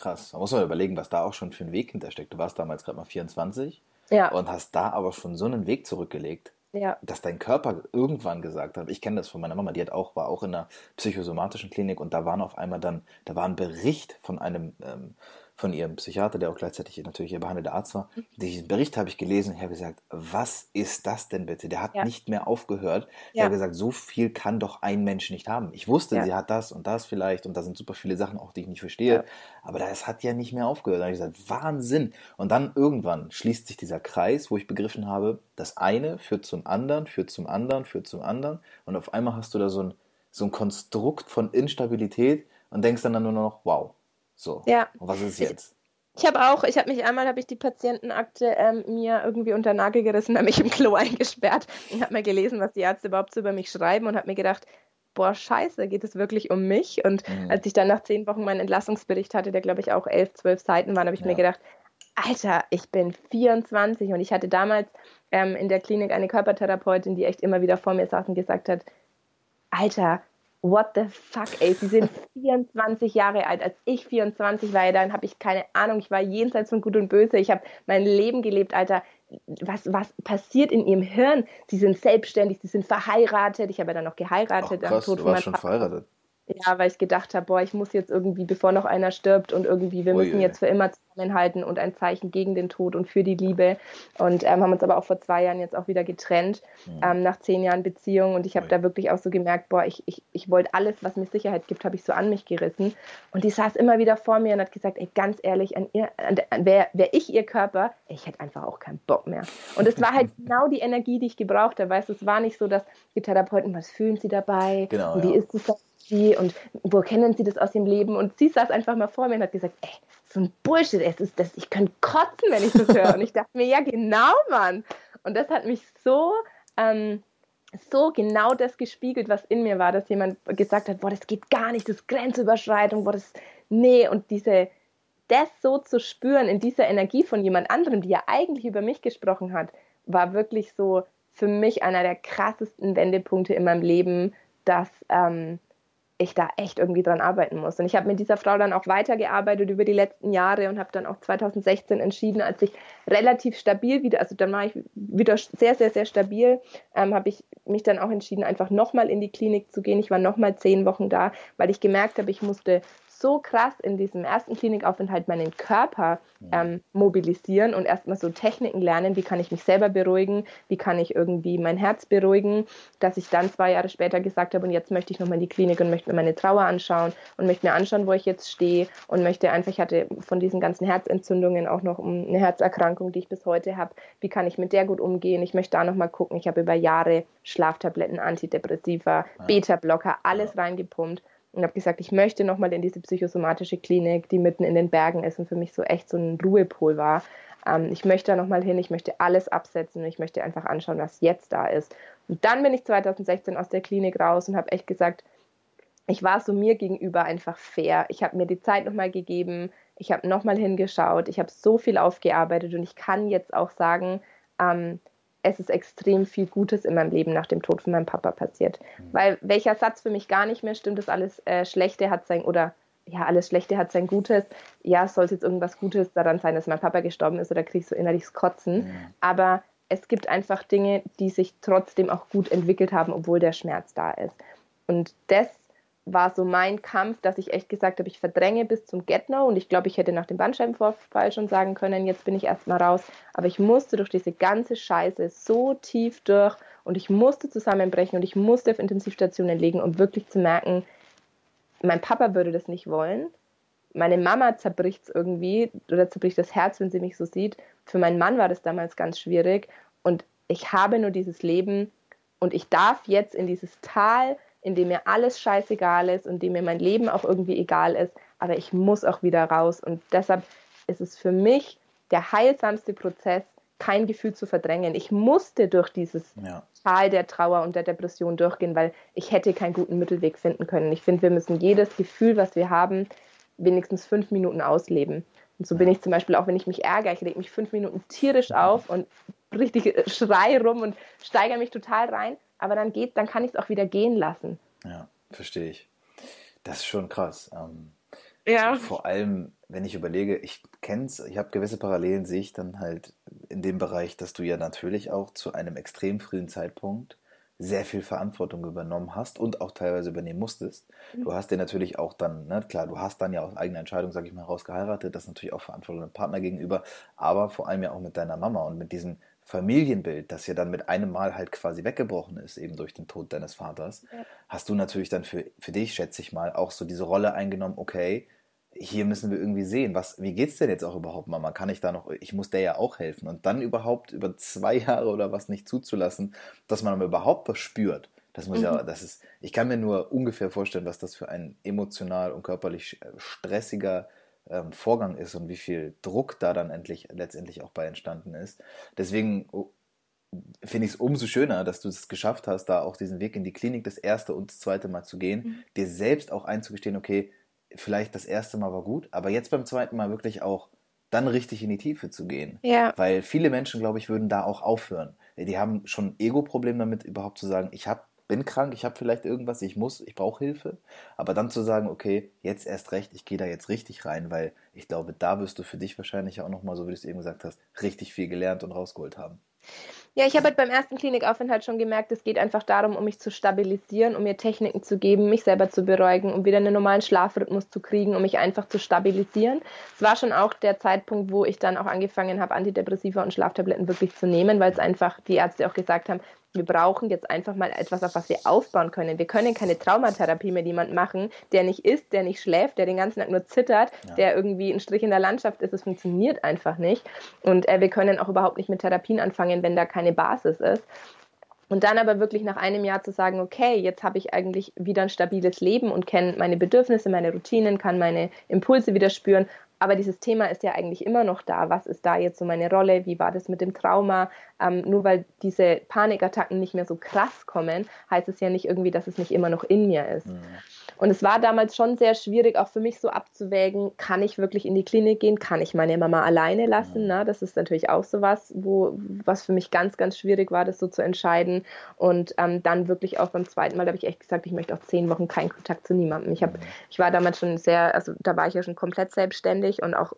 Krass. Da muss man überlegen, was da auch schon für ein Weg hintersteckt. Du warst damals gerade mal 24 Ja, und hast da aber schon so einen Weg zurückgelegt, ja, dass dein Körper irgendwann gesagt hat, ich kenne das von meiner Mama, die hat auch, war auch in einer psychosomatischen Klinik und da waren auf einmal dann, da war ein Bericht von einem, ähm, von ihrem Psychiater, der auch gleichzeitig natürlich ihr behandelter Arzt war. Diesen Bericht habe ich gelesen und ich habe gesagt, was ist das denn bitte? Der hat Ja. nicht mehr aufgehört. Ja. habe gesagt, so viel kann doch ein Mensch nicht haben. Ich wusste, Ja. sie hat das und das vielleicht und da sind super viele Sachen auch, die ich nicht verstehe. Aber das hat ja nicht mehr aufgehört. Da habe ich gesagt, Wahnsinn. Und dann irgendwann schließt sich dieser Kreis, wo ich begriffen habe, das eine führt zum anderen, führt zum anderen, führt zum anderen. Und auf einmal hast du da so ein, so ein Konstrukt von Instabilität und denkst dann, dann nur noch, wow. So. ja. Und was ist jetzt? Ich habe auch, ich habe mich einmal, habe ich die Patientenakte ähm, mir irgendwie unter Nagel gerissen, habe mich im Klo eingesperrt und habe mal gelesen, was die Ärzte überhaupt so über mich schreiben und habe mir gedacht, boah, scheiße, geht es wirklich um mich? Und Mhm. als ich dann nach zehn Wochen meinen Entlassungsbericht hatte, der glaube ich auch elf, zwölf Seiten war, habe ich Ja. mir gedacht, Alter, ich bin 24 und ich hatte damals ähm, in der Klinik eine Körpertherapeutin, die echt immer wieder vor mir saß und gesagt hat, Alter, what the fuck, ey, sie sind 24 Jahre alt. Als ich 24 war, dann habe ich keine Ahnung, ich war jenseits von Gut und Böse. Ich habe mein Leben gelebt, Alter. Was, was passiert in ihrem Hirn? Sie sind selbstständig, sie sind verheiratet. Ich habe ja dann noch Ach, geheiratet. am krass, du warst schon verheiratet. Ja, weil ich gedacht habe, boah, ich muss jetzt irgendwie, bevor noch einer stirbt und irgendwie, wir müssen Uiui. jetzt für immer zusammenhalten und ein Zeichen gegen den Tod und für die Liebe. Und ähm, haben uns aber auch vor zwei Jahren jetzt auch wieder getrennt, ähm, nach zehn Jahren Beziehung. Und ich habe Ui. da wirklich auch so gemerkt, boah, ich, ich, ich wollte alles, was mir Sicherheit gibt, habe ich so an mich gerissen. Und die saß immer wieder vor mir und hat gesagt, ey, ganz ehrlich, an ihr, an, an, wär, wär ich ihr Körper, ich hätte einfach auch keinen Bock mehr. Und es war halt genau die Energie, die ich gebraucht habe. Weißt du, es war nicht so, dass die Therapeuten, was fühlen sie dabei? Genau, und wie ja. ist es sie und wo kennen sie das aus ihrem Leben? Und sie saß einfach mal vor mir und hat gesagt, ey, so ein Bullshit, es ist das, ich könnte kotzen, wenn ich das höre. Und ich dachte mir, ja, genau, Mann. Und das hat mich so, ähm, so genau das gespiegelt, was in mir war, dass jemand gesagt hat, boah, das geht gar nicht, das ist Grenzüberschreitung, boah, das, nee, und diese, das so zu spüren in dieser Energie von jemand anderem, die ja eigentlich über mich gesprochen hat, war wirklich so für mich einer der krassesten Wendepunkte in meinem Leben, dass ähm, ich da echt irgendwie dran arbeiten muss. Und ich habe mit dieser Frau dann auch weitergearbeitet über die letzten Jahre und habe dann auch 2016 entschieden, als ich relativ stabil wieder, also dann war ich wieder sehr, sehr, sehr stabil, ähm, habe ich mich dann auch entschieden, einfach nochmal in die Klinik zu gehen. Ich war nochmal zehn Wochen da, weil ich gemerkt habe, ich musste so krass in diesem ersten Klinikaufenthalt meinen Körper ähm, mobilisieren und erstmal so Techniken lernen, wie kann ich mich selber beruhigen, wie kann ich irgendwie mein Herz beruhigen, dass ich dann zwei Jahre später gesagt habe, und jetzt möchte ich nochmal in die Klinik und möchte mir meine Trauer anschauen und möchte mir anschauen, wo ich jetzt stehe und möchte einfach, ich hatte von diesen ganzen Herzentzündungen auch noch eine Herzerkrankung, die ich bis heute habe, wie kann ich mit der gut umgehen, ich möchte da nochmal gucken, ich habe über Jahre Schlaftabletten, Antidepressiva, Beta-Blocker, alles reingepumpt und habe gesagt, ich möchte nochmal in diese psychosomatische Klinik, die mitten in den Bergen ist und für mich so echt so ein Ruhepol war. Ähm, ich möchte da nochmal hin, ich möchte alles absetzen und ich möchte einfach anschauen, was jetzt da ist. Und dann bin ich 2016 aus der Klinik raus und habe echt gesagt, ich war so mir gegenüber einfach fair. Ich habe mir die Zeit nochmal gegeben, ich habe nochmal hingeschaut, ich habe so viel aufgearbeitet und ich kann jetzt auch sagen, ähm, es ist extrem viel Gutes in meinem Leben nach dem Tod von meinem Papa passiert. Mhm. Weil welcher Satz für mich gar nicht mehr stimmt, ist alles äh, Schlechte hat sein, oder ja, alles Schlechte hat sein Gutes. Ja, sollte jetzt irgendwas Gutes daran sein, dass mein Papa gestorben ist oder kriege ich so innerliches Kotzen. Mhm. Aber es gibt einfach Dinge, die sich trotzdem auch gut entwickelt haben, obwohl der Schmerz da ist. Und das war so mein Kampf, dass ich echt gesagt habe, ich verdränge bis zum Get-No und ich glaube, ich hätte nach dem Bandscheibenvorfall schon sagen können, jetzt bin ich erstmal raus, aber ich musste durch diese ganze Scheiße so tief durch und ich musste zusammenbrechen und ich musste auf Intensivstationen legen, um wirklich zu merken, mein Papa würde das nicht wollen, meine Mama zerbricht es irgendwie oder zerbricht das Herz, wenn sie mich so sieht. Für meinen Mann war das damals ganz schwierig. Und ich habe nur dieses Leben und ich darf jetzt in dieses Tal in dem mir alles scheißegal ist und dem mir mein Leben auch irgendwie egal ist, aber ich muss auch wieder raus. Und deshalb ist es für mich der heilsamste Prozess, kein Gefühl zu verdrängen. Ich musste durch dieses ja. Tal der Trauer und der Depression durchgehen, weil ich hätte keinen guten Mittelweg finden können. Ich finde, wir müssen jedes Gefühl, was wir haben, wenigstens fünf Minuten ausleben. Und so bin ich zum Beispiel auch, wenn ich mich ärgere, ich reg mich fünf Minuten tierisch auf und richtig schrei rum und steigere mich total rein aber dann geht, dann kann ich es auch wieder gehen lassen. Ja, verstehe ich. Das ist schon krass. Ähm, Ja. Vor allem, wenn ich überlege, ich kenn's, ich habe gewisse Parallelen, sehe ich dann halt in dem Bereich, dass du ja natürlich auch zu einem extrem frühen Zeitpunkt sehr viel Verantwortung übernommen hast und auch teilweise übernehmen musstest. Du Mhm. hast dir natürlich auch dann, ne, klar, du hast dann ja aus eigener Entscheidung, sag ich mal, rausgeheiratet, das ist natürlich auch Verantwortung dem Partner gegenüber, aber vor allem ja auch mit deiner Mama und mit diesem Familienbild, das ja dann mit einem Mal halt quasi weggebrochen ist, eben durch den Tod deines Vaters, Ja. hast du natürlich dann für, für dich, schätze ich mal, auch so diese Rolle eingenommen, okay, hier müssen wir irgendwie sehen, was, wie geht's denn jetzt auch überhaupt, Mama? Kann ich da noch, ich muss der ja auch helfen. Und dann überhaupt über zwei Jahre oder was nicht zuzulassen, dass man aber überhaupt was spürt. Das muss ja, Mhm. das ist, ich kann mir nur ungefähr vorstellen, was das für ein emotional und körperlich äh, stressiger ähm, Vorgang ist und wie viel Druck da dann endlich, letztendlich auch bei entstanden ist. Deswegen oh, finde ich es umso schöner, dass du es geschafft hast, da auch diesen Weg in die Klinik das erste und das zweite Mal zu gehen, Mhm. dir selbst auch einzugestehen, okay, vielleicht das erste Mal war gut, aber jetzt beim zweiten Mal wirklich auch dann richtig in die Tiefe zu gehen. Ja. Weil viele Menschen, glaube ich, würden da auch aufhören. Die haben schon ein Ego-Problem damit, überhaupt zu sagen, ich hab, bin krank, ich habe vielleicht irgendwas, ich muss, ich brauche Hilfe. Aber dann zu sagen, okay, jetzt erst recht, ich gehe da jetzt richtig rein, weil ich glaube, da wirst du für dich wahrscheinlich auch nochmal, so wie du es eben gesagt hast, richtig viel gelernt und rausgeholt haben. Ja, ich habe halt beim ersten Klinikaufenthalt schon gemerkt, es geht einfach darum, um mich zu stabilisieren, um mir Techniken zu geben, mich selber zu beruhigen, um wieder einen normalen Schlafrhythmus zu kriegen, um mich einfach zu stabilisieren. Es war schon auch der Zeitpunkt, wo ich dann auch angefangen habe, Antidepressiva und Schlaftabletten wirklich zu nehmen, weil es einfach die Ärzte auch gesagt haben, wir brauchen jetzt einfach mal etwas, auf was wir aufbauen können. Wir können keine Traumatherapie mit jemandem machen, der nicht isst, der nicht schläft, der den ganzen Tag nur zittert, Ja. der irgendwie ein Strich in der Landschaft ist. Es funktioniert einfach nicht. Und äh, wir können auch überhaupt nicht mit Therapien anfangen, wenn da keine Basis ist. Und dann aber wirklich nach einem Jahr zu sagen, okay, jetzt habe ich eigentlich wieder ein stabiles Leben und kenne meine Bedürfnisse, meine Routinen, kann meine Impulse wieder spüren. Aber dieses Thema ist ja eigentlich immer noch da. Was ist da jetzt so meine Rolle? Wie war das mit dem Trauma? Ähm, nur weil diese Panikattacken nicht mehr so krass kommen, heißt es ja nicht irgendwie, dass es nicht immer noch in mir ist. Mhm. Und es war damals schon sehr schwierig, auch für mich so abzuwägen, kann ich wirklich in die Klinik gehen, kann ich meine Mama alleine lassen? Mhm. Na, das ist natürlich auch so was, wo, was für mich ganz, ganz schwierig war, das so zu entscheiden. Und ähm, dann wirklich auch beim zweiten Mal, da habe ich echt gesagt, ich möchte auch zehn Wochen keinen Kontakt zu niemandem. Ich, hab, ich war damals schon sehr, also da war ich ja schon komplett selbstständig und auch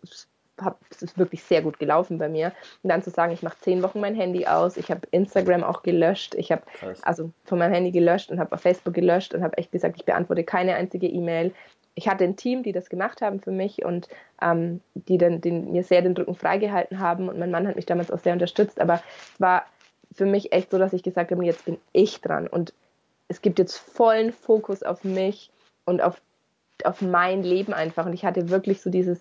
hab, es ist wirklich sehr gut gelaufen bei mir. Und dann zu sagen, ich mache zehn Wochen mein Handy aus, ich habe Instagram auch gelöscht, ich habe also von meinem Handy gelöscht und habe auf Facebook gelöscht und habe echt gesagt, ich beantworte keine einzige E-Mail. Ich hatte ein Team, die das gemacht haben für mich und ähm, die dann den, mir sehr den Rücken freigehalten haben und mein Mann hat mich damals auch sehr unterstützt, aber es war für mich echt so, dass ich gesagt habe, jetzt bin ich dran und es gibt jetzt vollen Fokus auf mich und auf, auf mein Leben einfach und ich hatte wirklich so dieses,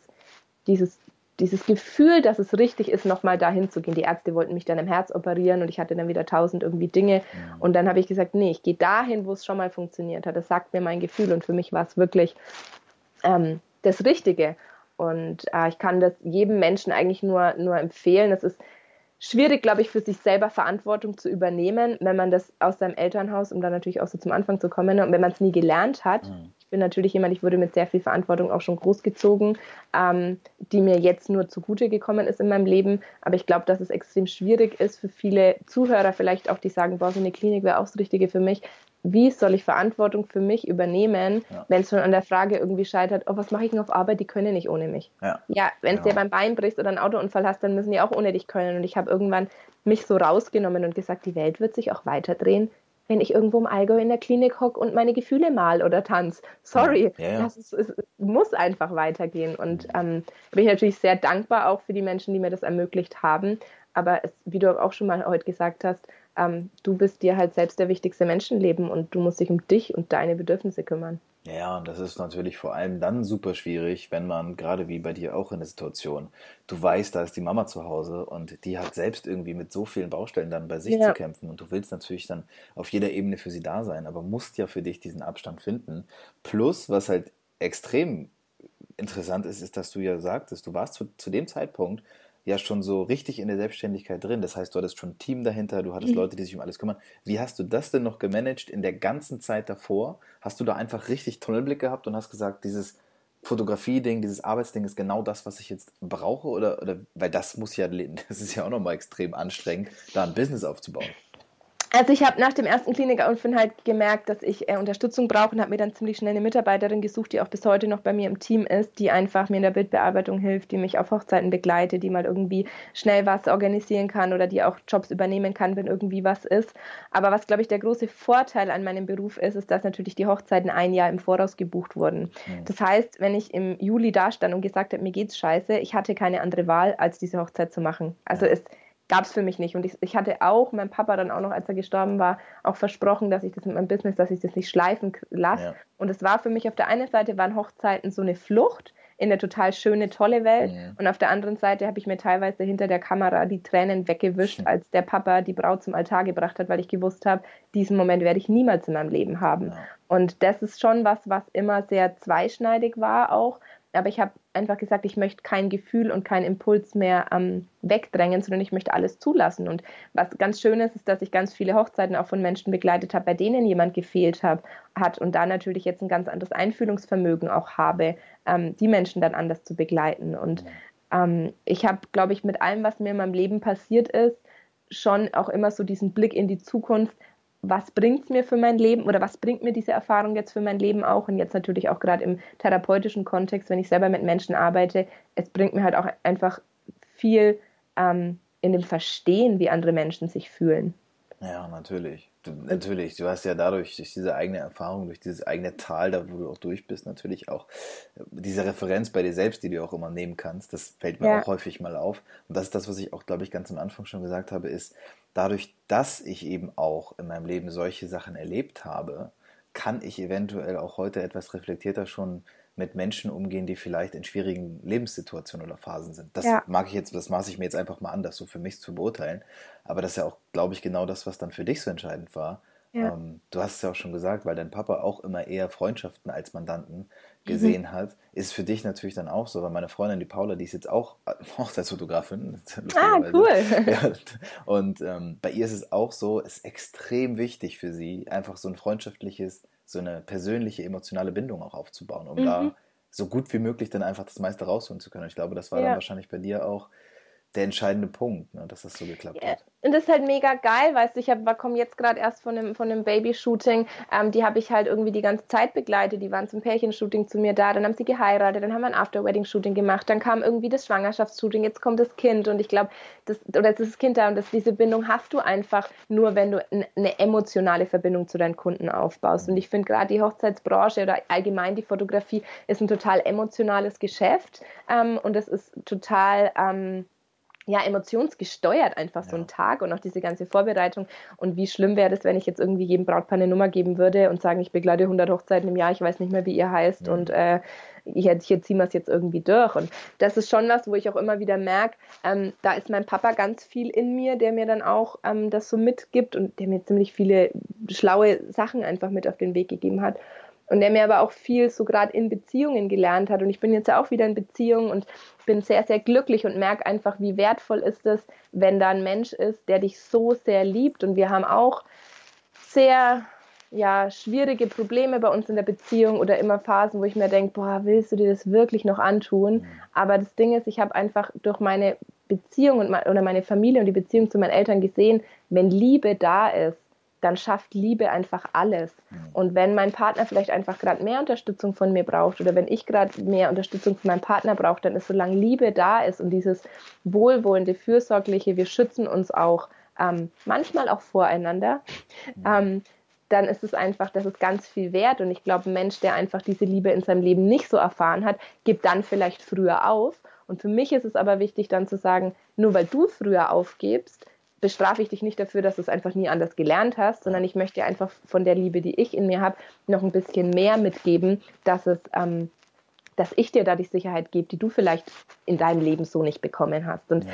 dieses dieses Gefühl, dass es richtig ist, nochmal dahin zu gehen. Die Ärzte wollten mich dann im Herz operieren und ich hatte dann wieder tausend irgendwie Dinge. Und dann habe ich gesagt, nee, ich gehe dahin, wo es schon mal funktioniert hat. Das sagt mir mein Gefühl und für mich war es wirklich ähm, das Richtige. Und äh, ich kann das jedem Menschen eigentlich nur, nur empfehlen. Es ist schwierig, glaube ich, für sich selber Verantwortung zu übernehmen, wenn man das aus seinem Elternhaus, um dann natürlich auch so zum Anfang zu kommen, und wenn man es nie gelernt hat. Mhm. Ich bin natürlich jemand, ich wurde mit sehr viel Verantwortung auch schon großgezogen, ähm, die mir jetzt nur zugute gekommen ist in meinem Leben. Aber ich glaube, dass es extrem schwierig ist für viele Zuhörer vielleicht auch, die sagen, boah, so eine Klinik wäre auch das Richtige für mich. Wie soll ich Verantwortung für mich übernehmen, Ja. wenn es schon an der Frage irgendwie scheitert, oh, was mache ich denn auf Arbeit, die können nicht ohne mich. Ja. Ja, wenn es Genau. dir beim Bein brichst oder einen Autounfall hast, dann müssen die auch ohne dich können. Und ich habe irgendwann mich so rausgenommen und gesagt, die Welt wird sich auch weiterdrehen, wenn ich irgendwo im Allgäu in der Klinik hocke und meine Gefühle mal oder tanz. Sorry, Ja, ja. Das ist, es muss einfach weitergehen. Und ähm, bin ich natürlich sehr dankbar auch für die Menschen, die mir das ermöglicht haben. Aber es, wie du auch schon mal heute gesagt hast, ähm, du bist dir halt selbst der wichtigste Menschenleben und du musst dich um dich und deine Bedürfnisse kümmern. Ja, und das ist natürlich vor allem dann super schwierig, wenn man, gerade wie bei dir auch in der Situation, du weißt, da ist die Mama zu Hause und die hat selbst irgendwie mit so vielen Baustellen dann bei sich Ja. zu kämpfen und du willst natürlich dann auf jeder Ebene für sie da sein, aber musst ja für dich diesen Abstand finden. Plus, was halt extrem interessant ist, ist, dass du ja sagtest, du warst zu, zu dem Zeitpunkt ja schon so richtig in der Selbstständigkeit drin. Das heißt, du hattest schon ein Team dahinter, du hattest Mhm. Leute, die sich um alles kümmern. Wie hast du das denn noch gemanagt in der ganzen Zeit davor? Hast du da einfach richtig Tunnelblick gehabt und hast gesagt, dieses Fotografie-Ding, dieses Arbeitsding ist genau das, was ich jetzt brauche? Oder, oder weil das muss ja, das ist ja auch nochmal extrem anstrengend, da ein Business aufzubauen. Also ich habe nach dem ersten Klinikaufenthalt gemerkt, dass ich äh, Unterstützung brauche und habe mir dann ziemlich schnell eine Mitarbeiterin gesucht, die auch bis heute noch bei mir im Team ist, die einfach mir in der Bildbearbeitung hilft, die mich auf Hochzeiten begleitet, die mal irgendwie schnell was organisieren kann oder die auch Jobs übernehmen kann, wenn irgendwie was ist. Aber was, glaube ich, der große Vorteil an meinem Beruf ist, ist, dass natürlich die Hochzeiten ein Jahr im Voraus gebucht wurden. Das heißt, wenn ich im Juli da stand und gesagt habe, mir geht's scheiße, ich hatte keine andere Wahl, als diese Hochzeit zu machen. Also ja. es gab es für mich nicht. Und ich, ich, hatte auch meinem Papa dann auch noch, als er gestorben war, auch versprochen, dass ich das mit meinem Business, dass ich das nicht schleifen lasse. Ja. Und es war für mich auf der einen Seite waren Hochzeiten so eine Flucht in eine total schöne, tolle Welt. Ja. Und auf der anderen Seite habe ich mir teilweise hinter der Kamera die Tränen weggewischt, als der Papa die Braut zum Altar gebracht hat, weil ich gewusst habe, diesen Moment werde ich niemals in meinem Leben haben. Ja. Und das ist schon was, was immer sehr zweischneidig war auch, aber ich habe einfach gesagt, ich möchte kein Gefühl und keinen Impuls mehr ähm, wegdrängen, sondern ich möchte alles zulassen. Und was ganz schön ist, ist, dass ich ganz viele Hochzeiten auch von Menschen begleitet habe, bei denen jemand gefehlt hab, hat und da natürlich jetzt ein ganz anderes Einfühlungsvermögen auch habe, ähm, die Menschen dann anders zu begleiten. Und ähm, ich habe, glaube ich, mit allem, was mir in meinem Leben passiert ist, schon auch immer so diesen Blick in die Zukunft, was bringt es mir für mein Leben oder was bringt mir diese Erfahrung jetzt für mein Leben auch und jetzt natürlich auch gerade im therapeutischen Kontext, wenn ich selber mit Menschen arbeite, es bringt mir halt auch einfach viel ähm, in dem Verstehen, wie andere Menschen sich fühlen. Ja, natürlich. Du, natürlich, du hast ja dadurch, durch diese eigene Erfahrung, durch dieses eigene Tal, da wo du auch durch bist, natürlich auch äh, diese Referenz bei dir selbst, die du auch immer nehmen kannst. Das fällt mir ja. auch häufig mal auf. Und das ist das, was ich auch, glaube ich, ganz am Anfang schon gesagt habe, ist, dadurch, dass ich eben auch in meinem Leben solche Sachen erlebt habe, kann ich eventuell auch heute etwas reflektierter schon mit Menschen umgehen, die vielleicht in schwierigen Lebenssituationen oder Phasen sind. Das ja. mag ich jetzt, das maße ich mir jetzt einfach mal an, das so für mich zu beurteilen. Aber das ist ja auch, glaube ich, genau das, was dann für dich so entscheidend war. Ja. Ähm, du hast es ja auch schon gesagt, weil dein Papa auch immer eher Freundschaften als Mandanten mhm. gesehen mhm. hat, ist für dich natürlich dann auch so, weil meine Freundin, die Paula, die ist jetzt auch Hochzeitsfotografin. Ah, cool. Ja, und ähm, bei ihr ist es auch so, ist extrem wichtig für sie, einfach so ein freundschaftliches so eine persönliche, emotionale Bindung auch aufzubauen, um mhm. da so gut wie möglich dann einfach das meiste rausholen zu können. Ich glaube, das war ja. dann wahrscheinlich bei dir auch der entscheidende Punkt, ne, dass das so geklappt ja. hat. Und das ist halt mega geil, weißt du, ich komme jetzt gerade erst von einem, von einem Babyshooting, ähm, die habe ich halt irgendwie die ganze Zeit begleitet, die waren zum Pärchenshooting zu mir da, dann haben sie geheiratet, dann haben wir ein After-Wedding-Shooting gemacht, dann kam irgendwie das Schwangerschaftsshooting, jetzt kommt das Kind und ich glaube, das, oder jetzt ist das Kind da und das, diese Bindung hast du einfach nur, wenn du eine emotionale Verbindung zu deinen Kunden aufbaust und ich finde gerade die Hochzeitsbranche oder allgemein die Fotografie ist ein total emotionales Geschäft ähm, und das ist total... Ähm, ja, emotionsgesteuert einfach ja. so ein Tag und auch diese ganze Vorbereitung. Und wie schlimm wäre das, wenn ich jetzt irgendwie jedem Brautpaar eine Nummer geben würde und sagen, ich begleite 100 Hochzeiten im Jahr, ich weiß nicht mehr, wie ihr heißt ja. und äh, hier, hier ziehen wir es jetzt irgendwie durch. Und das ist schon was, wo ich auch immer wieder merke, ähm, da ist mein Papa ganz viel in mir, der mir dann auch ähm, das so mitgibt und der mir ziemlich viele schlaue Sachen einfach mit auf den Weg gegeben hat und der mir aber auch viel so gerade in Beziehungen gelernt hat. Und ich bin jetzt ja auch wieder in Beziehung und bin sehr, sehr glücklich und merke einfach, wie wertvoll ist es, wenn da ein Mensch ist, der dich so sehr liebt. Und wir haben auch sehr ja, schwierige Probleme bei uns in der Beziehung oder immer Phasen, wo ich mir denke, boah, willst du dir das wirklich noch antun? Mhm. Aber das Ding ist, ich habe einfach durch meine Beziehung und oder meine Familie und die Beziehung zu meinen Eltern gesehen, wenn Liebe da ist, dann schafft Liebe einfach alles. Und wenn mein Partner vielleicht einfach gerade mehr Unterstützung von mir braucht oder wenn ich gerade mehr Unterstützung von meinem Partner brauche, dann ist solange Liebe da ist und dieses wohlwollende, fürsorgliche, wir schützen uns auch ähm, manchmal auch voreinander, ähm, dann ist es einfach, das ist ganz viel wert. Und ich glaube, ein Mensch, der einfach diese Liebe in seinem Leben nicht so erfahren hat, gibt dann vielleicht früher auf. Und für mich ist es aber wichtig, dann zu sagen, nur weil du früher aufgibst, bestrafe ich dich nicht dafür, dass du es einfach nie anders gelernt hast, sondern ich möchte dir einfach von der Liebe, die ich in mir habe, noch ein bisschen mehr mitgeben, dass es, ähm, dass ich dir da die Sicherheit gebe, die du vielleicht in deinem Leben so nicht bekommen hast. Und ja.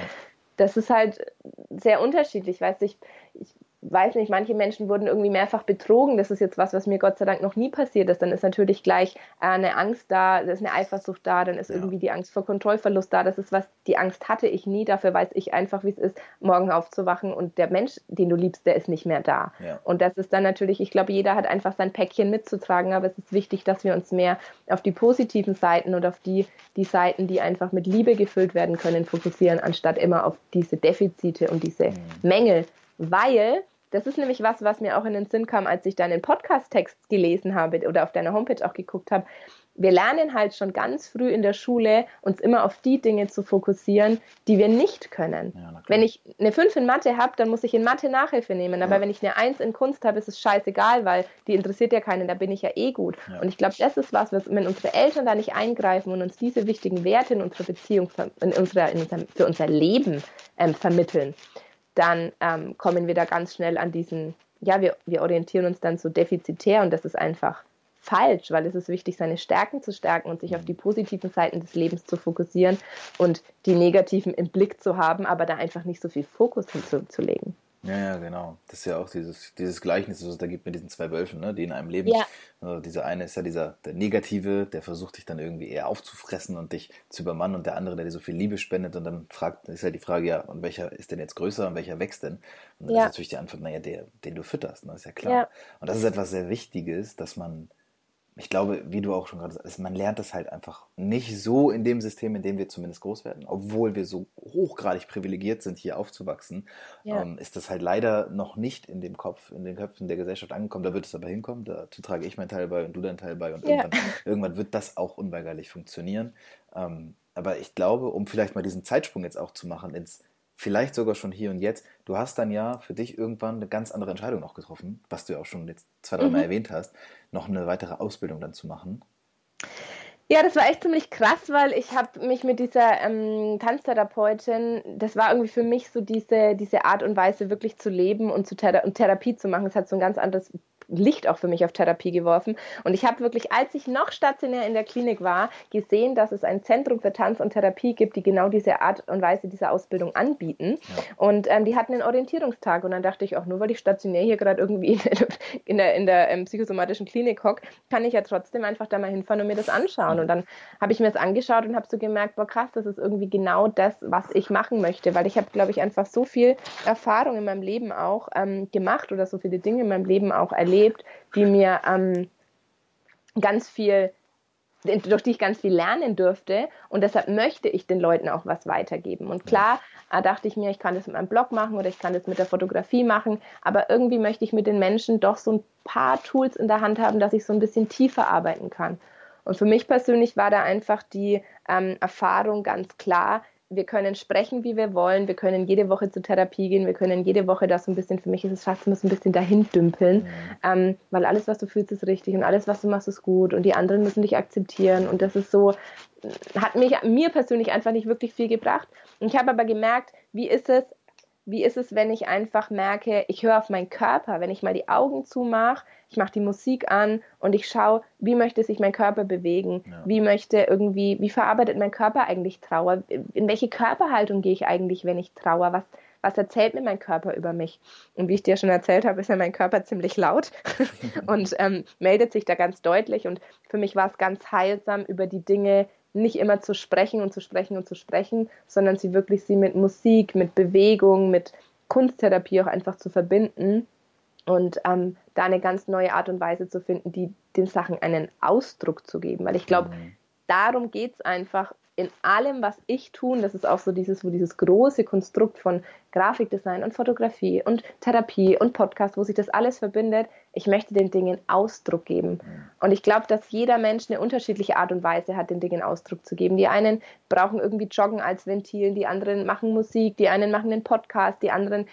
das ist halt sehr unterschiedlich, weißt du, ich, ich weiß nicht, manche Menschen wurden irgendwie mehrfach betrogen. Das ist jetzt was, was mir Gott sei Dank noch nie passiert ist. Dann ist natürlich gleich äh, eine Angst da, da ist eine Eifersucht da, dann ist ja. irgendwie die Angst vor Kontrollverlust da. Das ist was, die Angst hatte ich nie. Dafür weiß ich einfach, wie es ist, morgen aufzuwachen und der Mensch, den du liebst, der ist nicht mehr da. Ja. Und das ist dann natürlich, ich glaube, jeder hat einfach sein Päckchen mitzutragen, aber es ist wichtig, dass wir uns mehr auf die positiven Seiten und auf die, die Seiten, die einfach mit Liebe gefüllt werden können, fokussieren, anstatt immer auf diese Defizite und diese mhm. Mängel, weil das ist nämlich was, was mir auch in den Sinn kam, als ich deinen Podcast-Text gelesen habe oder auf deiner Homepage auch geguckt habe wir lernen halt schon ganz früh in der Schule, uns immer auf die Dinge zu fokussieren, die wir nicht können. Ja, wenn ich eine 5 in Mathe habe, dann muss ich in Mathe Nachhilfe nehmen. Aber ja. wenn ich eine 1 in Kunst habe, ist es scheißegal, weil die interessiert ja keinen, da bin ich ja eh gut. Ja. Und ich glaube, das ist was, wenn unsere Eltern da nicht eingreifen und uns diese wichtigen Werte in unserer Beziehung, in unserer, in unserem, für unser Leben ähm, vermitteln, dann ähm, kommen wir da ganz schnell an diesen, ja, wir, wir orientieren uns dann so defizitär und das ist einfach falsch, weil es ist wichtig, seine Stärken zu stärken und sich auf die positiven Seiten des Lebens zu fokussieren und die negativen im Blick zu haben, aber da einfach nicht so viel Fokus hinzulegen. Ja, ja, genau. Das ist ja auch dieses, dieses Gleichnis, also da gibt mir diesen zwei Wölfen, ne, die in einem leben. Ja. Also dieser eine ist ja dieser der Negative, der versucht dich dann irgendwie eher aufzufressen und dich zu übermannen und der andere, der dir so viel Liebe spendet und dann fragt, ist halt die Frage, ja, und welcher ist denn jetzt größer und welcher wächst denn? Und dann ja. ist natürlich die Antwort, naja, der, den du fütterst, ne, ist ja klar. Ja. Und das ist etwas sehr Wichtiges, dass man ich glaube, wie du auch schon gerade sagst, man lernt das halt einfach nicht so in dem System, in dem wir zumindest groß werden. Obwohl wir so hochgradig privilegiert sind, hier aufzuwachsen, ja. ähm, ist das halt leider noch nicht in dem Kopf, in den Köpfen der Gesellschaft angekommen. Da wird es aber hinkommen. Dazu trage ich meinen Teil bei und du deinen Teil bei. Und ja. irgendwann, irgendwann, wird das auch unweigerlich funktionieren. Ähm, aber ich glaube, um vielleicht mal diesen Zeitsprung jetzt auch zu machen ins vielleicht sogar schon hier und jetzt. Du hast dann ja für dich irgendwann eine ganz andere Entscheidung noch getroffen, was du ja auch schon jetzt zwei, drei Mal mhm. erwähnt hast, noch eine weitere Ausbildung dann zu machen. Ja, das war echt ziemlich krass, weil ich habe mich mit dieser ähm, Tanztherapeutin, das war irgendwie für mich so diese, diese Art und Weise, wirklich zu leben und, zu Thera und Therapie zu machen. Es hat so ein ganz anderes Licht auch für mich auf Therapie geworfen. Und ich habe wirklich, als ich noch stationär in der Klinik war, gesehen, dass es ein Zentrum für Tanz und Therapie gibt, die genau diese Art und Weise dieser Ausbildung anbieten. Ja. Und ähm, die hatten einen Orientierungstag. Und dann dachte ich auch, nur weil ich stationär hier gerade irgendwie in der, in der, in der ähm, psychosomatischen Klinik hocke, kann ich ja trotzdem einfach da mal hinfahren und mir das anschauen. Und dann habe ich mir das angeschaut und habe so gemerkt, boah krass, das ist irgendwie genau das, was ich machen möchte. Weil ich habe, glaube ich, einfach so viel Erfahrung in meinem Leben auch ähm, gemacht oder so viele Dinge in meinem Leben auch erlebt erlebt, die mir ähm, ganz viel, durch die ich ganz viel lernen durfte. Und deshalb möchte ich den Leuten auch was weitergeben. Und klar, äh, dachte ich mir, ich kann das mit meinem Blog machen oder ich kann das mit der Fotografie machen, aber irgendwie möchte ich mit den Menschen doch so ein paar Tools in der Hand haben, dass ich so ein bisschen tiefer arbeiten kann. Und für mich persönlich war da einfach die ähm, Erfahrung ganz klar, wir können sprechen, wie wir wollen, wir können jede Woche zur Therapie gehen, wir können jede Woche das so ein bisschen, für mich ist es fast immer so ein bisschen dahin dümpeln, mhm. ähm, weil alles, was du fühlst, ist richtig und alles, was du machst, ist gut und die anderen müssen dich akzeptieren und das ist so, hat mich, mir persönlich einfach nicht wirklich viel gebracht. Und ich habe aber gemerkt, wie ist es, wie ist es, wenn ich einfach merke, ich höre auf meinen Körper, wenn ich mal die Augen zumache, ich mache die Musik an und ich schaue, wie möchte sich mein Körper bewegen, ja. wie möchte irgendwie, wie verarbeitet mein Körper eigentlich Trauer, in welche Körperhaltung gehe ich eigentlich, wenn ich trauer, was, was erzählt mir mein Körper über mich? Und wie ich dir schon erzählt habe, ist ja mein Körper ziemlich laut und ähm, meldet sich da ganz deutlich. Und für mich war es ganz heilsam, über die Dinge nicht immer zu sprechen und zu sprechen und zu sprechen, sondern sie wirklich sie mit Musik, mit Bewegung, mit Kunsttherapie auch einfach zu verbinden und ähm, da eine ganz neue Art und Weise zu finden, die den Sachen einen Ausdruck zu geben. Weil ich glaube, mhm. darum geht es einfach in allem, was ich tue. Das ist auch so dieses, wo dieses große Konstrukt von Grafikdesign und Fotografie und Therapie und Podcast, wo sich das alles verbindet. Ich möchte den Dingen Ausdruck geben. Und ich glaube, dass jeder Mensch eine unterschiedliche Art und Weise hat, den Dingen Ausdruck zu geben. Die einen brauchen irgendwie Joggen als Ventil, die anderen machen Musik, die einen machen den Podcast, die anderen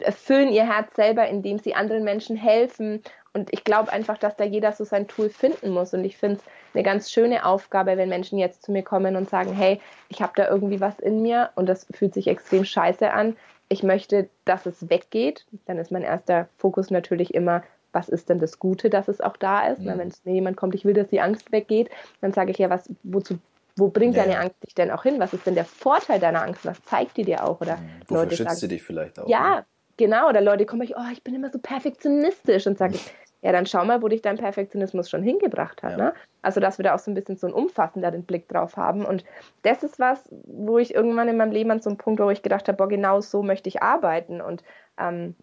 erfüllen ihr Herz selber, indem sie anderen Menschen helfen. Und ich glaube einfach, dass da jeder so sein Tool finden muss. Und ich finde es eine ganz schöne Aufgabe, wenn Menschen jetzt zu mir kommen und sagen, hey, ich habe da irgendwie was in mir und das fühlt sich extrem scheiße an. Ich möchte, dass es weggeht. Dann ist mein erster Fokus natürlich immer, was ist denn das Gute, dass es auch da ist? Mhm. Wenn mir jemand kommt, ich will, dass die Angst weggeht, dann sage ich ja, was, wozu wo bringt ja. deine Angst dich denn auch hin? Was ist denn der Vorteil deiner Angst? Was zeigt die dir auch? Oder mhm. Wofür Leute schützt sagen, sie dich vielleicht auch? Ja, ne? genau. Oder Leute kommen euch, oh, ich bin immer so perfektionistisch und sage ich, ja, dann schau mal, wo dich dein Perfektionismus schon hingebracht hat. Ja. Ne? Also, dass wir da auch so ein bisschen so einen umfassenderen Blick drauf haben. Und das ist was, wo ich irgendwann in meinem Leben an so einem Punkt, wo ich gedacht habe, boah, genau so möchte ich arbeiten. Und ähm,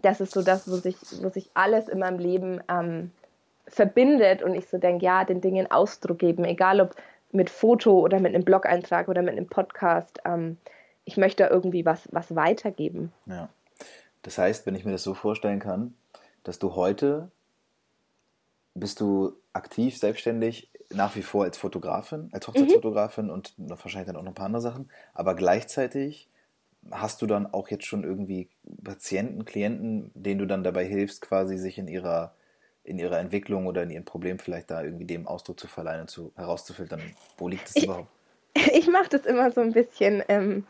das ist so das, wo sich, wo sich alles in meinem Leben ähm, verbindet und ich so denke, ja, den Dingen Ausdruck geben, egal ob mit Foto oder mit einem Blog-Eintrag oder mit einem Podcast. Ähm, ich möchte da irgendwie was, was weitergeben. Ja. Das heißt, wenn ich mir das so vorstellen kann, dass du heute bist du aktiv, selbstständig, nach wie vor als Fotografin, als Hochzeitsfotografin mhm. und wahrscheinlich dann auch noch ein paar andere Sachen, aber gleichzeitig hast du dann auch jetzt schon irgendwie Patienten, Klienten, denen du dann dabei hilfst, quasi sich in ihrer in ihrer Entwicklung oder in ihrem Problem vielleicht da irgendwie dem Ausdruck zu verleihen und zu, herauszufiltern, wo liegt es überhaupt? Ich mache das immer so ein bisschen ähm,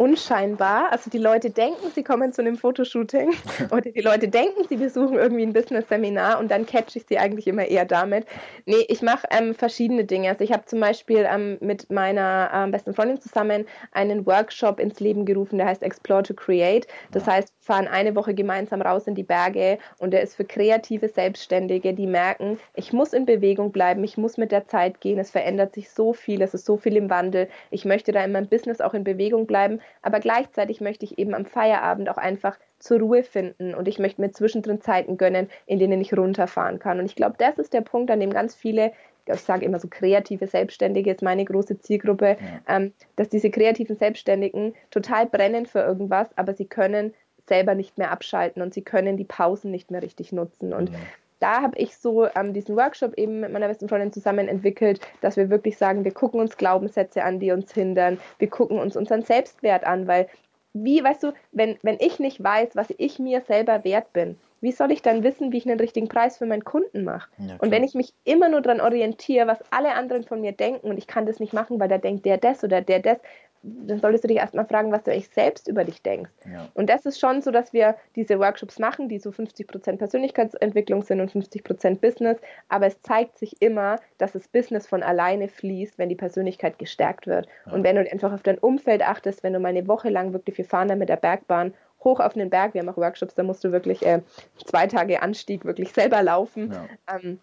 unscheinbar. Also die Leute denken, sie kommen zu einem Fotoshooting oder die Leute denken, sie besuchen irgendwie ein Business-Seminar und dann catch ich sie eigentlich immer eher damit. Nee, ich mache ähm, verschiedene Dinge. Also ich habe zum Beispiel ähm, mit meiner ähm, besten Freundin zusammen einen Workshop ins Leben gerufen, der heißt Explore to Create. Das heißt, wir fahren eine Woche gemeinsam raus in die Berge und der ist für kreative Selbstständige, die merken, ich muss in Bewegung bleiben, ich muss mit der Zeit gehen, es verändert sich so viel, es ist so viel im Wandel, ich möchte da in meinem Business auch in Bewegung bleiben aber gleichzeitig möchte ich eben am Feierabend auch einfach zur Ruhe finden und ich möchte mir zwischendrin Zeiten gönnen, in denen ich runterfahren kann. Und ich glaube, das ist der Punkt, an dem ganz viele, ich sage immer so kreative Selbstständige, ist meine große Zielgruppe, ja. ähm, dass diese kreativen Selbstständigen total brennen für irgendwas, aber sie können selber nicht mehr abschalten und sie können die Pausen nicht mehr richtig nutzen. Und mhm da habe ich so ähm, diesen Workshop eben mit meiner besten Freundin zusammen entwickelt, dass wir wirklich sagen, wir gucken uns Glaubenssätze an, die uns hindern, wir gucken uns unseren Selbstwert an, weil wie, weißt du, wenn, wenn ich nicht weiß, was ich mir selber wert bin, wie soll ich dann wissen, wie ich einen richtigen Preis für meinen Kunden mache? Ja, und wenn ich mich immer nur daran orientiere, was alle anderen von mir denken und ich kann das nicht machen, weil da denkt der das oder der das, dann solltest du dich erstmal fragen, was du eigentlich selbst über dich denkst. Ja. Und das ist schon so, dass wir diese Workshops machen, die so 50% Persönlichkeitsentwicklung sind und 50% Business. Aber es zeigt sich immer, dass das Business von alleine fließt, wenn die Persönlichkeit gestärkt wird. Ja. Und wenn du einfach auf dein Umfeld achtest, wenn du mal eine Woche lang wirklich, wir fahren dann mit der Bergbahn hoch auf den Berg, wir haben auch Workshops, da musst du wirklich äh, zwei Tage Anstieg wirklich selber laufen. Ja. Ähm,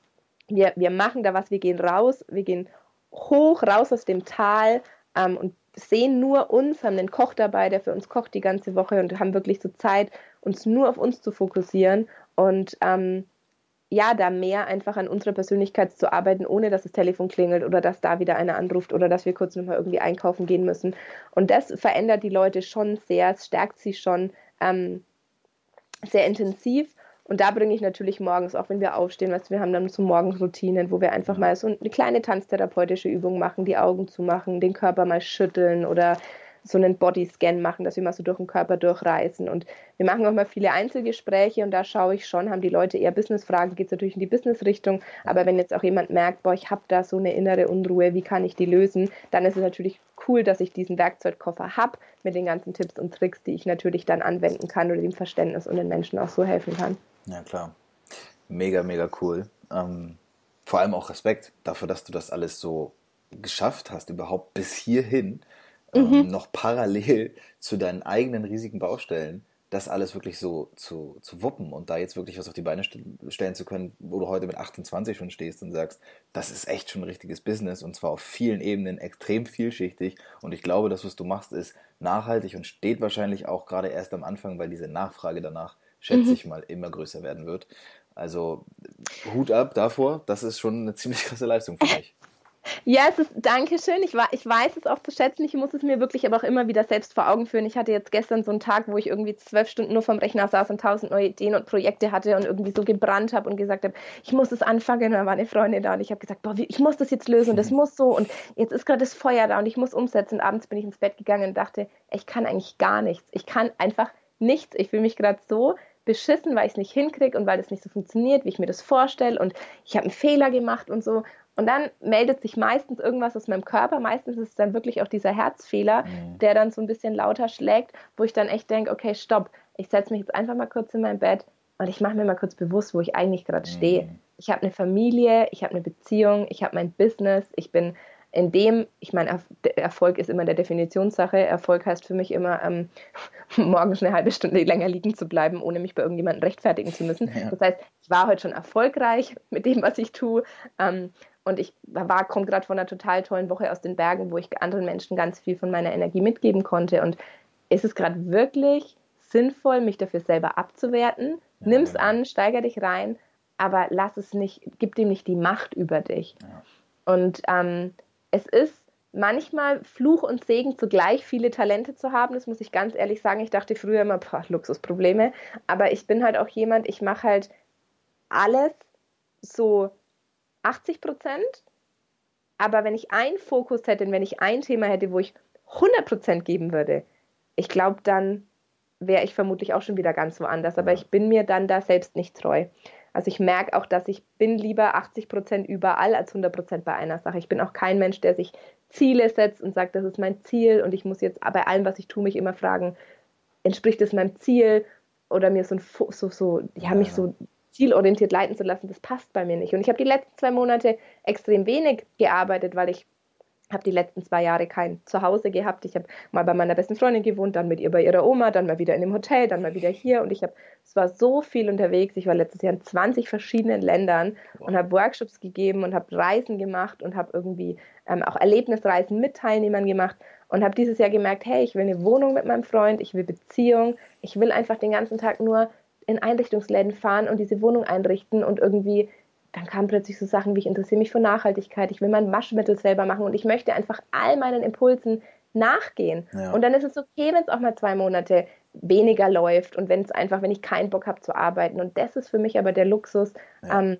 wir, wir machen da was, wir gehen raus, wir gehen hoch raus aus dem Tal ähm, und sehen nur uns, haben einen Koch dabei, der für uns kocht die ganze Woche und haben wirklich so Zeit, uns nur auf uns zu fokussieren und ähm, ja, da mehr einfach an unserer Persönlichkeit zu arbeiten, ohne dass das Telefon klingelt oder dass da wieder einer anruft oder dass wir kurz nochmal irgendwie einkaufen gehen müssen. Und das verändert die Leute schon sehr, es stärkt sie schon ähm, sehr intensiv. Und da bringe ich natürlich morgens, auch wenn wir aufstehen, weißt, wir haben dann so Morgenroutinen, wo wir einfach mal so eine kleine tanztherapeutische Übung machen, die Augen zu machen, den Körper mal schütteln oder so einen Bodyscan machen, dass wir mal so durch den Körper durchreisen. Und wir machen auch mal viele Einzelgespräche und da schaue ich schon, haben die Leute eher Businessfragen, geht es natürlich in die Businessrichtung. Aber wenn jetzt auch jemand merkt, boah, ich habe da so eine innere Unruhe, wie kann ich die lösen, dann ist es natürlich cool, dass ich diesen Werkzeugkoffer habe mit den ganzen Tipps und Tricks, die ich natürlich dann anwenden kann oder dem Verständnis und den Menschen auch so helfen kann. Ja, klar. Mega, mega cool. Ähm, vor allem auch Respekt dafür, dass du das alles so geschafft hast, überhaupt bis hierhin, ähm, mhm. noch parallel zu deinen eigenen riesigen Baustellen, das alles wirklich so zu, zu wuppen und da jetzt wirklich was auf die Beine stellen zu können, wo du heute mit 28 schon stehst und sagst, das ist echt schon ein richtiges Business und zwar auf vielen Ebenen extrem vielschichtig und ich glaube, das, was du machst, ist nachhaltig und steht wahrscheinlich auch gerade erst am Anfang, weil diese Nachfrage danach schätze mhm. ich mal, immer größer werden wird. Also Hut ab davor, das ist schon eine ziemlich krasse Leistung für mich. Ja, es ist, danke schön. Ich, ich weiß es auch zu schätzen. Ich muss es mir wirklich aber auch immer wieder selbst vor Augen führen. Ich hatte jetzt gestern so einen Tag, wo ich irgendwie zwölf Stunden nur vom Rechner saß und tausend neue Ideen und Projekte hatte und irgendwie so gebrannt habe und gesagt habe, ich muss es anfangen. Und dann war eine Freundin da und ich habe gesagt, boah, ich muss das jetzt lösen und das muss so und jetzt ist gerade das Feuer da und ich muss umsetzen. Und abends bin ich ins Bett gegangen und dachte, ich kann eigentlich gar nichts. Ich kann einfach nichts. Ich fühle mich gerade so beschissen, weil ich es nicht hinkriege und weil es nicht so funktioniert, wie ich mir das vorstelle und ich habe einen Fehler gemacht und so. Und dann meldet sich meistens irgendwas aus meinem Körper. Meistens ist es dann wirklich auch dieser Herzfehler, mhm. der dann so ein bisschen lauter schlägt, wo ich dann echt denke, okay, stopp, ich setze mich jetzt einfach mal kurz in mein Bett und ich mache mir mal kurz bewusst, wo ich eigentlich gerade stehe. Mhm. Ich habe eine Familie, ich habe eine Beziehung, ich habe mein Business, ich bin in dem, ich meine, Erfolg ist immer der Definitionssache. Erfolg heißt für mich immer, ähm, morgens eine halbe Stunde länger liegen zu bleiben, ohne mich bei irgendjemandem rechtfertigen zu müssen. Ja. Das heißt, ich war heute schon erfolgreich mit dem, was ich tue. Ähm, und ich war, komme gerade von einer total tollen Woche aus den Bergen, wo ich anderen Menschen ganz viel von meiner Energie mitgeben konnte. Und ist es gerade wirklich sinnvoll, mich dafür selber abzuwerten? Ja, Nimm es ja. an, steiger dich rein, aber lass es nicht, gib dem nicht die Macht über dich. Ja. Und ähm, es ist manchmal Fluch und Segen zugleich, viele Talente zu haben. Das muss ich ganz ehrlich sagen. Ich dachte früher immer, boah, Luxusprobleme. Aber ich bin halt auch jemand, ich mache halt alles so 80 Prozent. Aber wenn ich einen Fokus hätte, wenn ich ein Thema hätte, wo ich 100 Prozent geben würde, ich glaube, dann wäre ich vermutlich auch schon wieder ganz woanders. Aber ich bin mir dann da selbst nicht treu. Also ich merke auch, dass ich bin lieber 80 Prozent überall als 100 Prozent bei einer Sache. Ich bin auch kein Mensch, der sich Ziele setzt und sagt, das ist mein Ziel und ich muss jetzt bei allem, was ich tue, mich immer fragen, entspricht es meinem Ziel oder mir so, ein, so, so ja, mich so zielorientiert leiten zu lassen, das passt bei mir nicht. Und ich habe die letzten zwei Monate extrem wenig gearbeitet, weil ich habe die letzten zwei Jahre kein Zuhause gehabt. Ich habe mal bei meiner besten Freundin gewohnt, dann mit ihr bei ihrer Oma, dann mal wieder in dem Hotel, dann mal wieder hier. Und ich habe, es war so viel unterwegs. Ich war letztes Jahr in 20 verschiedenen Ländern wow. und habe Workshops gegeben und habe Reisen gemacht und habe irgendwie ähm, auch Erlebnisreisen mit Teilnehmern gemacht und habe dieses Jahr gemerkt, hey, ich will eine Wohnung mit meinem Freund, ich will Beziehung, ich will einfach den ganzen Tag nur in Einrichtungsläden fahren und diese Wohnung einrichten und irgendwie dann kamen plötzlich so Sachen wie ich interessiere mich für Nachhaltigkeit, ich will mein Waschmittel selber machen und ich möchte einfach all meinen Impulsen nachgehen. Ja. Und dann ist es okay, wenn es auch mal zwei Monate weniger läuft und wenn es einfach, wenn ich keinen Bock habe zu arbeiten. Und das ist für mich aber der Luxus, ja. ähm,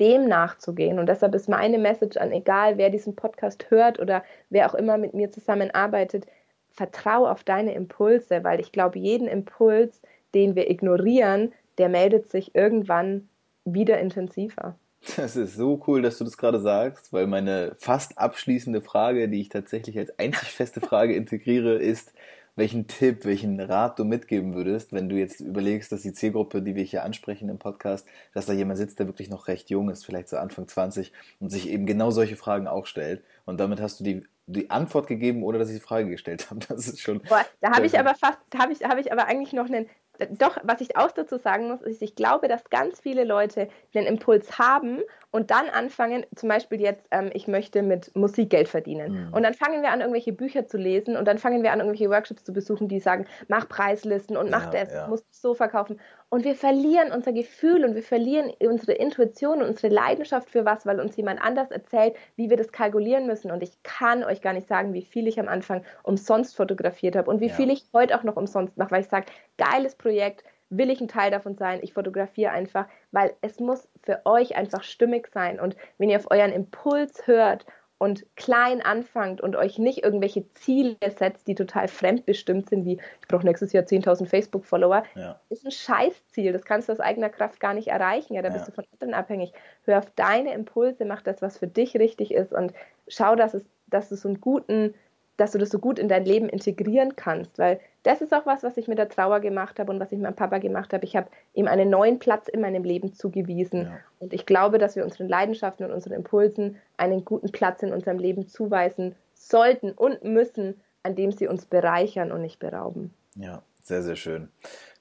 dem nachzugehen. Und deshalb ist meine Message an egal, wer diesen Podcast hört oder wer auch immer mit mir zusammenarbeitet, vertrau auf deine Impulse, weil ich glaube, jeden Impuls, den wir ignorieren, der meldet sich irgendwann wieder intensiver. Das ist so cool, dass du das gerade sagst, weil meine fast abschließende Frage, die ich tatsächlich als einzig feste Frage integriere, ist, welchen Tipp, welchen Rat du mitgeben würdest, wenn du jetzt überlegst, dass die Zielgruppe, die wir hier ansprechen im Podcast, dass da jemand sitzt, der wirklich noch recht jung ist, vielleicht so Anfang 20 und sich eben genau solche Fragen auch stellt. Und damit hast du die, die Antwort gegeben, ohne dass ich die Frage gestellt habe. Das ist schon. Boah, da habe ich aber fast, habe ich, habe ich aber eigentlich noch einen, doch, was ich auch dazu sagen muss, ist, ich glaube, dass ganz viele Leute den Impuls haben und dann anfangen, zum Beispiel jetzt, ähm, ich möchte mit Musik Geld verdienen. Mhm. Und dann fangen wir an, irgendwelche Bücher zu lesen und dann fangen wir an, irgendwelche Workshops zu besuchen, die sagen, mach Preislisten und mach ja, das, ja. musst du so verkaufen. Und wir verlieren unser Gefühl und wir verlieren unsere Intuition und unsere Leidenschaft für was, weil uns jemand anders erzählt, wie wir das kalkulieren müssen. Und ich kann euch gar nicht sagen, wie viel ich am Anfang umsonst fotografiert habe und wie ja. viel ich heute auch noch umsonst mache, weil ich sage, geiles Projekt, will ich ein Teil davon sein. Ich fotografiere einfach, weil es muss für euch einfach stimmig sein. Und wenn ihr auf euren Impuls hört und klein anfangt und euch nicht irgendwelche Ziele setzt, die total fremdbestimmt sind, wie ich brauche nächstes Jahr 10.000 Facebook-Follower, ja. ist ein Scheißziel. Das kannst du aus eigener Kraft gar nicht erreichen. Ja, da ja. bist du von anderen abhängig. Hör auf deine Impulse, mach das, was für dich richtig ist und schau, dass, es, dass du so einen guten dass du das so gut in dein Leben integrieren kannst, weil das ist auch was, was ich mit der Trauer gemacht habe und was ich mit meinem Papa gemacht habe. Ich habe ihm einen neuen Platz in meinem Leben zugewiesen ja. und ich glaube, dass wir unseren Leidenschaften und unseren Impulsen einen guten Platz in unserem Leben zuweisen sollten und müssen, an dem sie uns bereichern und nicht berauben. Ja, sehr, sehr schön.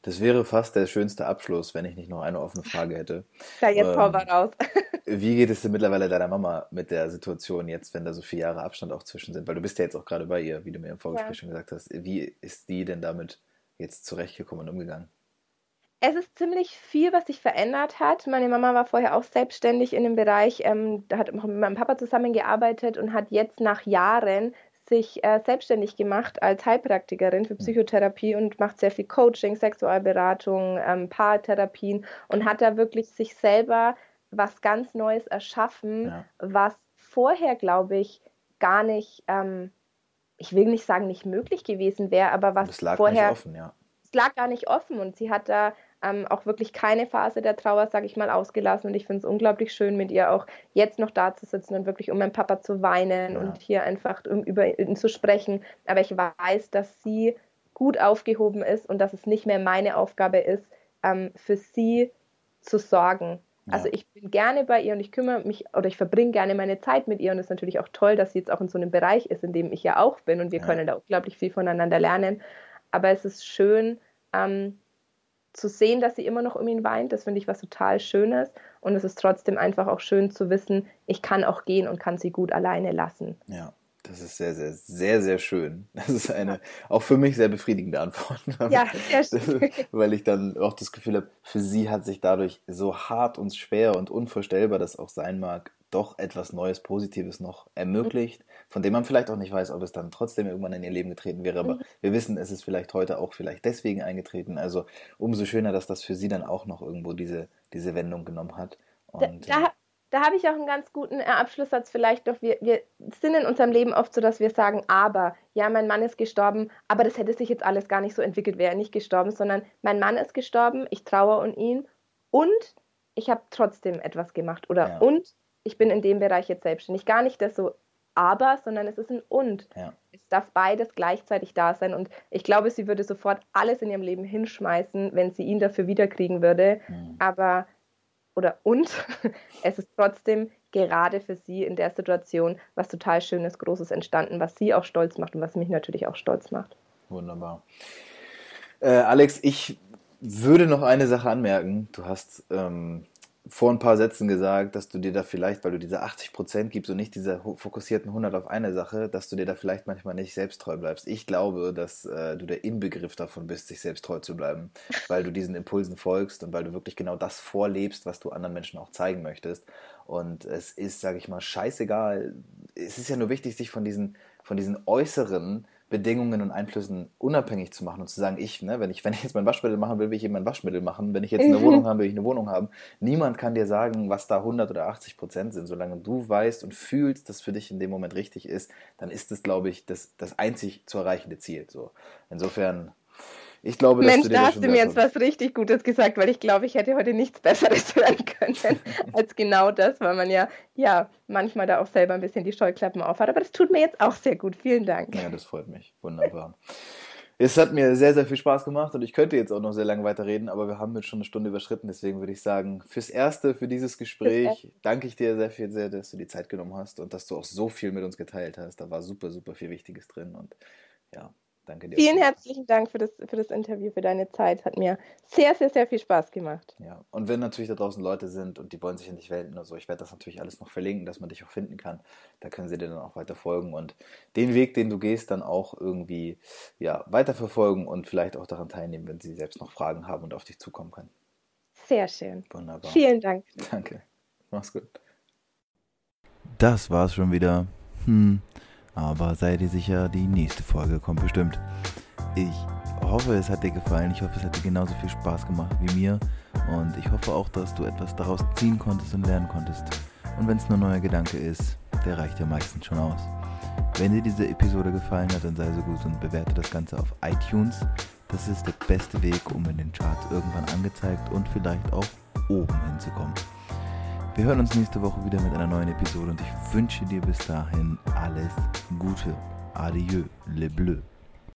Das wäre fast der schönste Abschluss, wenn ich nicht noch eine offene Frage hätte. Da jetzt ähm, wir raus. wie geht es denn mittlerweile deiner Mama mit der Situation jetzt, wenn da so vier Jahre Abstand auch zwischen sind? Weil du bist ja jetzt auch gerade bei ihr, wie du mir im Vorgespräch ja. schon gesagt hast. Wie ist die denn damit jetzt zurechtgekommen und umgegangen? Es ist ziemlich viel, was sich verändert hat. Meine Mama war vorher auch selbstständig in dem Bereich, ähm, da hat auch mit meinem Papa zusammengearbeitet und hat jetzt nach Jahren sich äh, selbstständig gemacht als Heilpraktikerin für mhm. Psychotherapie und macht sehr viel Coaching, Sexualberatung, ähm, Paartherapien und hat da wirklich sich selber was ganz Neues erschaffen, ja. was vorher, glaube ich, gar nicht, ähm, ich will nicht sagen, nicht möglich gewesen wäre, aber was das lag vorher. Nicht offen, ja. Es lag gar nicht offen und sie hat da ähm, auch wirklich keine Phase der Trauer, sage ich mal, ausgelassen. Und ich finde es unglaublich schön, mit ihr auch jetzt noch da zu sitzen und wirklich um meinen Papa zu weinen ja. und hier einfach um, über ihn zu sprechen. Aber ich weiß, dass sie gut aufgehoben ist und dass es nicht mehr meine Aufgabe ist, ähm, für sie zu sorgen. Ja. Also ich bin gerne bei ihr und ich kümmere mich oder ich verbringe gerne meine Zeit mit ihr und es ist natürlich auch toll, dass sie jetzt auch in so einem Bereich ist, in dem ich ja auch bin und wir ja. können da unglaublich viel voneinander lernen. Aber es ist schön, ähm, zu sehen, dass sie immer noch um ihn weint, das finde ich was total Schönes. Und es ist trotzdem einfach auch schön zu wissen, ich kann auch gehen und kann sie gut alleine lassen. Ja, das ist sehr, sehr, sehr, sehr schön. Das ist eine auch für mich sehr befriedigende Antwort. Ja, sehr schön. Weil ich dann auch das Gefühl habe, für sie hat sich dadurch so hart und schwer und unvorstellbar das auch sein mag, doch etwas Neues, Positives noch ermöglicht, von dem man vielleicht auch nicht weiß, ob es dann trotzdem irgendwann in ihr Leben getreten wäre. Aber mhm. wir wissen, es ist vielleicht heute auch vielleicht deswegen eingetreten. Also umso schöner, dass das für sie dann auch noch irgendwo diese, diese Wendung genommen hat. Und, da, da, da habe ich auch einen ganz guten äh, Abschlusssatz vielleicht noch. Wir, wir sind in unserem Leben oft so, dass wir sagen, aber, ja, mein Mann ist gestorben, aber das hätte sich jetzt alles gar nicht so entwickelt, wäre er nicht gestorben, sondern mein Mann ist gestorben, ich trauere um ihn und ich habe trotzdem etwas gemacht. Oder ja. und ich bin in dem Bereich jetzt selbstständig. Gar nicht das so aber, sondern es ist ein und. Ja. Es darf beides gleichzeitig da sein. Und ich glaube, sie würde sofort alles in ihrem Leben hinschmeißen, wenn sie ihn dafür wiederkriegen würde. Mhm. Aber oder und es ist trotzdem gerade für sie in der Situation was total Schönes, Großes entstanden, was sie auch stolz macht und was mich natürlich auch stolz macht. Wunderbar. Äh, Alex, ich würde noch eine Sache anmerken. Du hast ähm, vor ein paar Sätzen gesagt, dass du dir da vielleicht, weil du diese 80 Prozent gibst und nicht diese fokussierten 100 auf eine Sache, dass du dir da vielleicht manchmal nicht selbst treu bleibst. Ich glaube, dass äh, du der Inbegriff davon bist, sich selbst treu zu bleiben, weil du diesen Impulsen folgst und weil du wirklich genau das vorlebst, was du anderen Menschen auch zeigen möchtest. Und es ist, sage ich mal, scheißegal. Es ist ja nur wichtig, sich von diesen, von diesen äußeren Bedingungen und Einflüssen unabhängig zu machen und zu sagen, ich, ne, wenn ich, wenn ich jetzt mein Waschmittel machen will, will ich eben mein Waschmittel machen. Wenn ich jetzt eine Wohnung habe, will ich eine Wohnung haben. Niemand kann dir sagen, was da 100 oder 80 Prozent sind. Solange du weißt und fühlst, dass für dich in dem Moment richtig ist, dann ist es, glaube ich, das, das einzig zu erreichende Ziel. So. Insofern ich glaube, Mensch, da hast du mir jetzt was richtig Gutes gesagt, weil ich glaube, ich hätte heute nichts Besseres hören können als genau das, weil man ja, ja manchmal da auch selber ein bisschen die Scheuklappen aufhat. Aber das tut mir jetzt auch sehr gut. Vielen Dank. Ja, das freut mich. Wunderbar. Es hat mir sehr, sehr viel Spaß gemacht und ich könnte jetzt auch noch sehr lange weiterreden, aber wir haben jetzt schon eine Stunde überschritten. Deswegen würde ich sagen, fürs Erste, für dieses Gespräch, danke ich dir sehr viel, sehr, dass du die Zeit genommen hast und dass du auch so viel mit uns geteilt hast. Da war super, super viel Wichtiges drin und ja, Danke dir. Vielen herzlichen Dank für das, für das Interview, für deine Zeit. Hat mir sehr, sehr, sehr viel Spaß gemacht. Ja, und wenn natürlich da draußen Leute sind und die wollen sich ja nicht welten oder so, ich werde das natürlich alles noch verlinken, dass man dich auch finden kann. Da können sie dir dann auch weiter folgen und den Weg, den du gehst, dann auch irgendwie ja, weiterverfolgen und vielleicht auch daran teilnehmen, wenn sie selbst noch Fragen haben und auf dich zukommen können. Sehr schön. Wunderbar. Vielen Dank. Danke. Mach's gut. Das war's schon wieder. Hm. Aber sei dir sicher, die nächste Folge kommt bestimmt. Ich hoffe, es hat dir gefallen. Ich hoffe, es hat dir genauso viel Spaß gemacht wie mir. Und ich hoffe auch, dass du etwas daraus ziehen konntest und lernen konntest. Und wenn es nur ein neuer Gedanke ist, der reicht ja meistens schon aus. Wenn dir diese Episode gefallen hat, dann sei so gut und bewerte das Ganze auf iTunes. Das ist der beste Weg, um in den Charts irgendwann angezeigt und vielleicht auch oben hinzukommen. Wir hören uns nächste Woche wieder mit einer neuen Episode und ich wünsche dir bis dahin alles Gute. Adieu, le bleu.